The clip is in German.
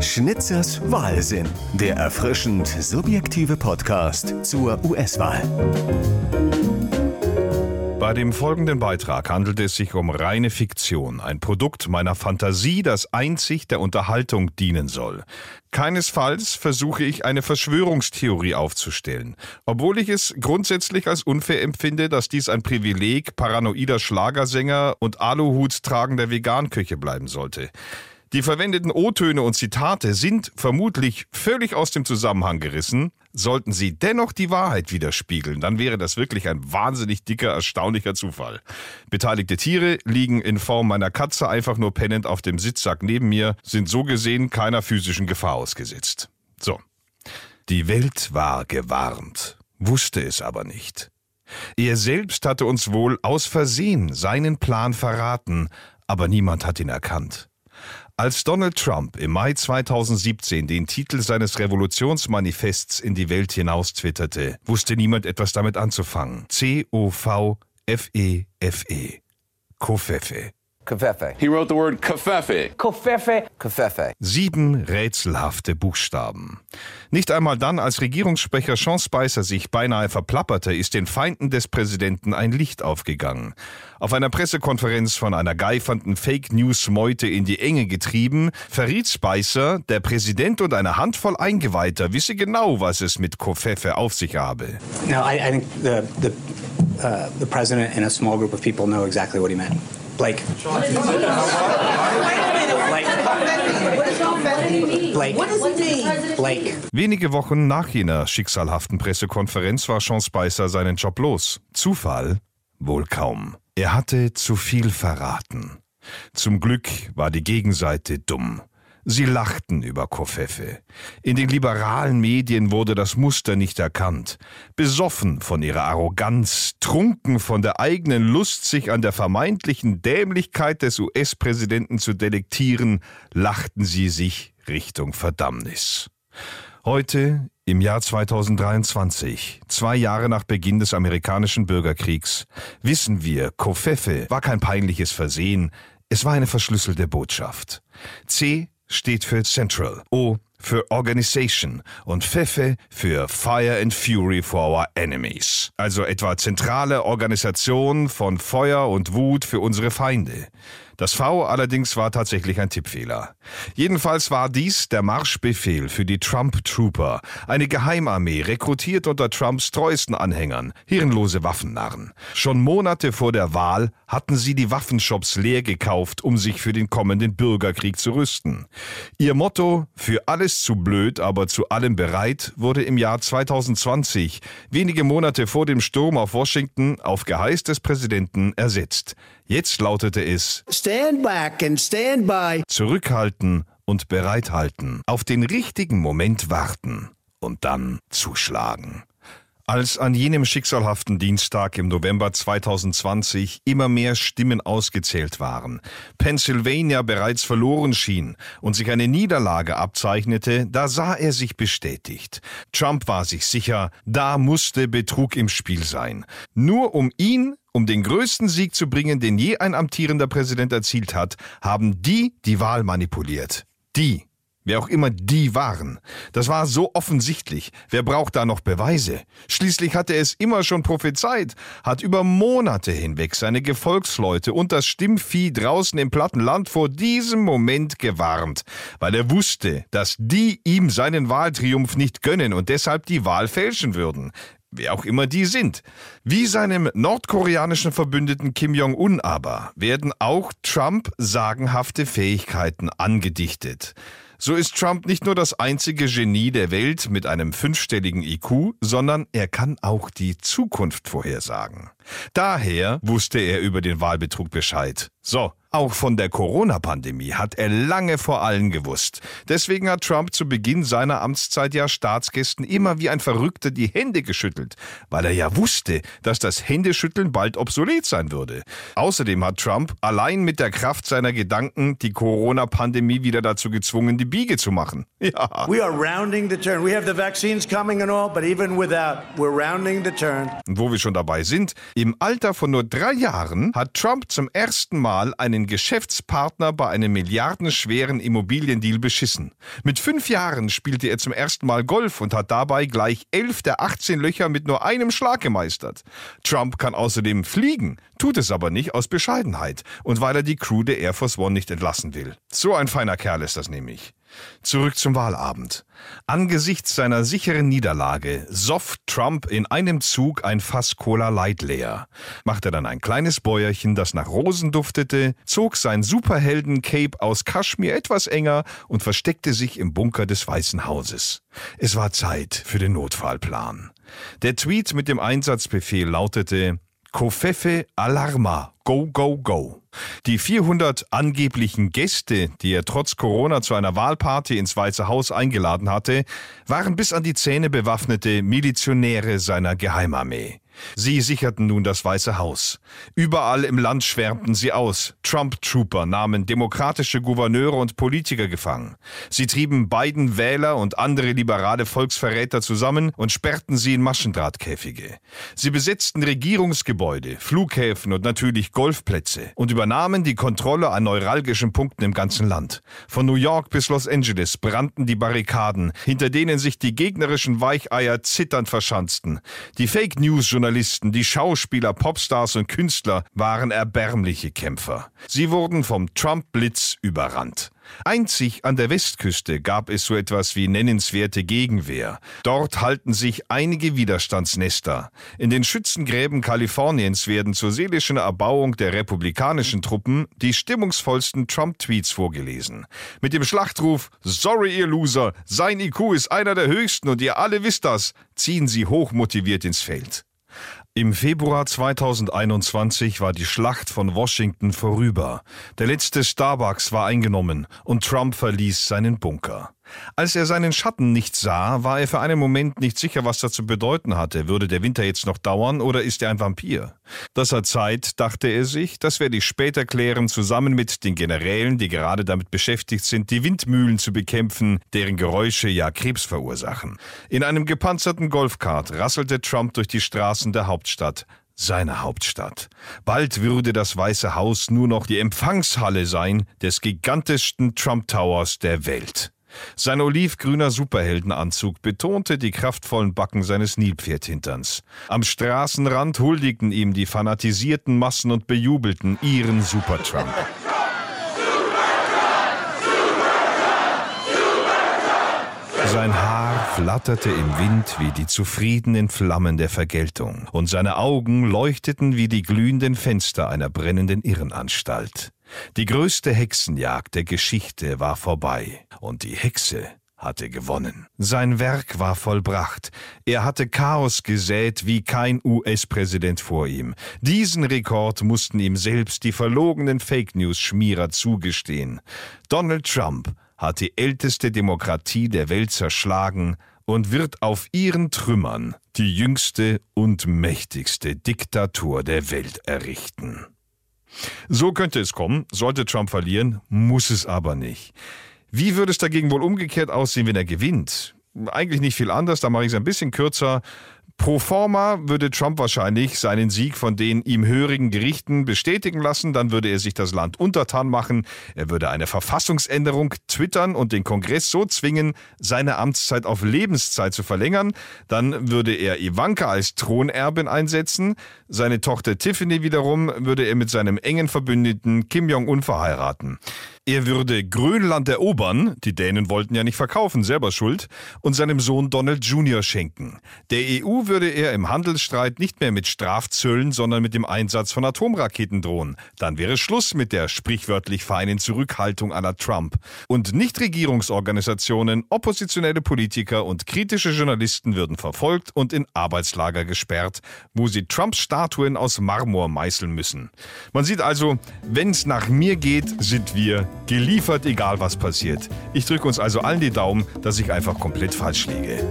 Schnitzers Wahlsinn, der erfrischend subjektive Podcast zur US-Wahl. Bei dem folgenden Beitrag handelt es sich um reine Fiktion, ein Produkt meiner Fantasie, das einzig der Unterhaltung dienen soll. Keinesfalls versuche ich eine Verschwörungstheorie aufzustellen, obwohl ich es grundsätzlich als unfair empfinde, dass dies ein Privileg paranoider Schlagersänger und Aluhut tragender Veganküche bleiben sollte. Die verwendeten O-Töne und Zitate sind vermutlich völlig aus dem Zusammenhang gerissen. Sollten sie dennoch die Wahrheit widerspiegeln, dann wäre das wirklich ein wahnsinnig dicker, erstaunlicher Zufall. Beteiligte Tiere liegen in Form meiner Katze einfach nur pennend auf dem Sitzsack neben mir, sind so gesehen keiner physischen Gefahr ausgesetzt. So. Die Welt war gewarnt, wusste es aber nicht. Er selbst hatte uns wohl aus Versehen seinen Plan verraten, aber niemand hat ihn erkannt. Als Donald Trump im Mai 2017 den Titel seines Revolutionsmanifests in die Welt hinaus twitterte, wusste niemand etwas damit anzufangen. C-O-V-F-E-F-E. Kofefe. Kofefe. He wrote the word kafefe. Kofefe. Kofefe. Sieben rätselhafte Buchstaben. Nicht einmal dann, als Regierungssprecher Sean Spicer sich beinahe verplapperte, ist den Feinden des Präsidenten ein Licht aufgegangen. Auf einer Pressekonferenz von einer geifernden Fake News Meute in die Enge getrieben, verriet Spicer, der Präsident und eine Handvoll Eingeweihter wisse genau, was es mit Kofefe auf sich habe. No, I, I think the the uh, the president and a small group of people know exactly what he meant. Blake. Blake. Blake. Wenige Wochen nach jener schicksalhaften Pressekonferenz war Sean Spicer seinen Job los. Zufall? Wohl kaum. Er hatte zu viel verraten. Zum Glück war die Gegenseite dumm. Sie lachten über Kofefe. In den liberalen Medien wurde das Muster nicht erkannt. Besoffen von ihrer Arroganz, trunken von der eigenen Lust, sich an der vermeintlichen Dämlichkeit des US-Präsidenten zu delektieren, lachten sie sich Richtung Verdammnis. Heute, im Jahr 2023, zwei Jahre nach Beginn des amerikanischen Bürgerkriegs, wissen wir, Kofefe war kein peinliches Versehen, es war eine verschlüsselte Botschaft. C steht für Central, O für Organization und Fefe für Fire and Fury for Our Enemies. Also etwa zentrale Organisation von Feuer und Wut für unsere Feinde. Das V allerdings war tatsächlich ein Tippfehler. Jedenfalls war dies der Marschbefehl für die Trump Trooper, eine Geheimarmee, rekrutiert unter Trumps treuesten Anhängern, hirnlose Waffennarren. Schon Monate vor der Wahl hatten sie die Waffenshops leer gekauft, um sich für den kommenden Bürgerkrieg zu rüsten. Ihr Motto, für alles zu blöd, aber zu allem bereit, wurde im Jahr 2020, wenige Monate vor dem Sturm auf Washington, auf Geheiß des Präsidenten ersetzt. Jetzt lautete es Stand back and stand by. Zurückhalten und bereithalten, auf den richtigen Moment warten und dann zuschlagen. Als an jenem schicksalhaften Dienstag im November 2020 immer mehr Stimmen ausgezählt waren, Pennsylvania bereits verloren schien und sich eine Niederlage abzeichnete, da sah er sich bestätigt. Trump war sich sicher, da musste Betrug im Spiel sein. Nur um ihn um den größten Sieg zu bringen, den je ein amtierender Präsident erzielt hat, haben die die Wahl manipuliert. Die. Wer auch immer die waren. Das war so offensichtlich. Wer braucht da noch Beweise? Schließlich hatte er es immer schon prophezeit, hat über Monate hinweg seine Gefolgsleute und das Stimmvieh draußen im platten Land vor diesem Moment gewarnt, weil er wusste, dass die ihm seinen Wahltriumph nicht gönnen und deshalb die Wahl fälschen würden wer auch immer die sind. Wie seinem nordkoreanischen Verbündeten Kim Jong-un aber werden auch Trump sagenhafte Fähigkeiten angedichtet. So ist Trump nicht nur das einzige Genie der Welt mit einem fünfstelligen IQ, sondern er kann auch die Zukunft vorhersagen. Daher wusste er über den Wahlbetrug Bescheid. So, auch von der Corona-Pandemie hat er lange vor allen gewusst. Deswegen hat Trump zu Beginn seiner Amtszeit ja Staatsgästen immer wie ein Verrückter die Hände geschüttelt, weil er ja wusste, dass das Händeschütteln bald obsolet sein würde. Außerdem hat Trump allein mit der Kraft seiner Gedanken die Corona-Pandemie wieder dazu gezwungen, die Biege zu machen. Ja. We are rounding the turn. We have the vaccines coming and all, but even without, we're rounding the turn. Und wo wir schon dabei sind, Im Alter von nur drei Jahren hat Trump zum ersten Mal einen Geschäftspartner bei einem milliardenschweren Immobiliendeal beschissen. Mit fünf Jahren spielte er zum ersten Mal Golf und hat dabei gleich elf der 18 Löcher mit nur einem Schlag gemeistert. Trump kann außerdem fliegen, tut es aber nicht aus Bescheidenheit und weil er die Crew der Air Force One nicht entlassen will. So ein feiner Kerl ist das nämlich. Zurück zum Wahlabend. Angesichts seiner sicheren Niederlage soff Trump in einem Zug ein Fass Cola Light leer, machte dann ein kleines Bäuerchen, das nach Rosen duftete, zog sein Superhelden-Cape aus Kaschmir etwas enger und versteckte sich im Bunker des Weißen Hauses. Es war Zeit für den Notfallplan. Der Tweet mit dem Einsatzbefehl lautete Kofefe Alarma, go, go, go. Die 400 angeblichen Gäste, die er trotz Corona zu einer Wahlparty ins Weiße Haus eingeladen hatte, waren bis an die Zähne bewaffnete Milizionäre seiner Geheimarmee. Sie sicherten nun das Weiße Haus. Überall im Land schwärmten sie aus. Trump-Trooper nahmen demokratische Gouverneure und Politiker gefangen. Sie trieben beiden Wähler und andere liberale Volksverräter zusammen und sperrten sie in Maschendrahtkäfige. Sie besetzten Regierungsgebäude, Flughäfen und natürlich Golfplätze und übernahmen die Kontrolle an neuralgischen Punkten im ganzen Land. Von New York bis Los Angeles brannten die Barrikaden, hinter denen sich die gegnerischen Weicheier zitternd verschanzten. Die Fake News Journalisten, die Schauspieler, Popstars und Künstler waren erbärmliche Kämpfer. Sie wurden vom Trump-Blitz überrannt. Einzig an der Westküste gab es so etwas wie nennenswerte Gegenwehr. Dort halten sich einige Widerstandsnester. In den Schützengräben Kaliforniens werden zur seelischen Erbauung der republikanischen Truppen die stimmungsvollsten Trump-Tweets vorgelesen. Mit dem Schlachtruf Sorry, ihr Loser, sein IQ ist einer der höchsten und ihr alle wisst das, ziehen sie hochmotiviert ins Feld. Im Februar 2021 war die Schlacht von Washington vorüber. Der letzte Starbucks war eingenommen und Trump verließ seinen Bunker. Als er seinen Schatten nicht sah, war er für einen Moment nicht sicher, was das zu bedeuten hatte. Würde der Winter jetzt noch dauern oder ist er ein Vampir? Das hat Zeit, dachte er sich, das werde ich später klären, zusammen mit den Generälen, die gerade damit beschäftigt sind, die Windmühlen zu bekämpfen, deren Geräusche ja Krebs verursachen. In einem gepanzerten Golfkart rasselte Trump durch die Straßen der Hauptstadt seine Hauptstadt. Bald würde das Weiße Haus nur noch die Empfangshalle sein des gigantischsten Trump Towers der Welt. Sein olivgrüner Superheldenanzug betonte die kraftvollen Backen seines Nilpferdhinterns. Am Straßenrand huldigten ihm die fanatisierten Massen und bejubelten ihren Supertrump. Sein Haar flatterte im Wind wie die zufriedenen Flammen der Vergeltung, und seine Augen leuchteten wie die glühenden Fenster einer brennenden Irrenanstalt. Die größte Hexenjagd der Geschichte war vorbei, und die Hexe hatte gewonnen. Sein Werk war vollbracht. Er hatte Chaos gesät wie kein US-Präsident vor ihm. Diesen Rekord mussten ihm selbst die verlogenen Fake News-Schmierer zugestehen. Donald Trump hat die älteste Demokratie der Welt zerschlagen und wird auf ihren Trümmern die jüngste und mächtigste Diktatur der Welt errichten. So könnte es kommen, sollte Trump verlieren, muss es aber nicht. Wie würde es dagegen wohl umgekehrt aussehen, wenn er gewinnt? Eigentlich nicht viel anders, da mache ich es ein bisschen kürzer. Pro forma würde Trump wahrscheinlich seinen Sieg von den ihm hörigen Gerichten bestätigen lassen, dann würde er sich das Land untertan machen, er würde eine Verfassungsänderung twittern und den Kongress so zwingen, seine Amtszeit auf Lebenszeit zu verlängern, dann würde er Ivanka als Thronerbin einsetzen, seine Tochter Tiffany wiederum würde er mit seinem engen Verbündeten Kim Jong-un verheiraten. Er würde Grönland erobern, die Dänen wollten ja nicht verkaufen, selber schuld, und seinem Sohn Donald Jr. schenken. Der EU würde er im Handelsstreit nicht mehr mit Strafzöllen, sondern mit dem Einsatz von Atomraketen drohen. Dann wäre Schluss mit der sprichwörtlich feinen Zurückhaltung aller Trump. Und Nichtregierungsorganisationen, oppositionelle Politiker und kritische Journalisten würden verfolgt und in Arbeitslager gesperrt, wo sie Trumps Statuen aus Marmor meißeln müssen. Man sieht also, wenn's nach mir geht, sind wir geliefert, egal was passiert. Ich drücke uns also allen die Daumen, dass ich einfach komplett falsch liege.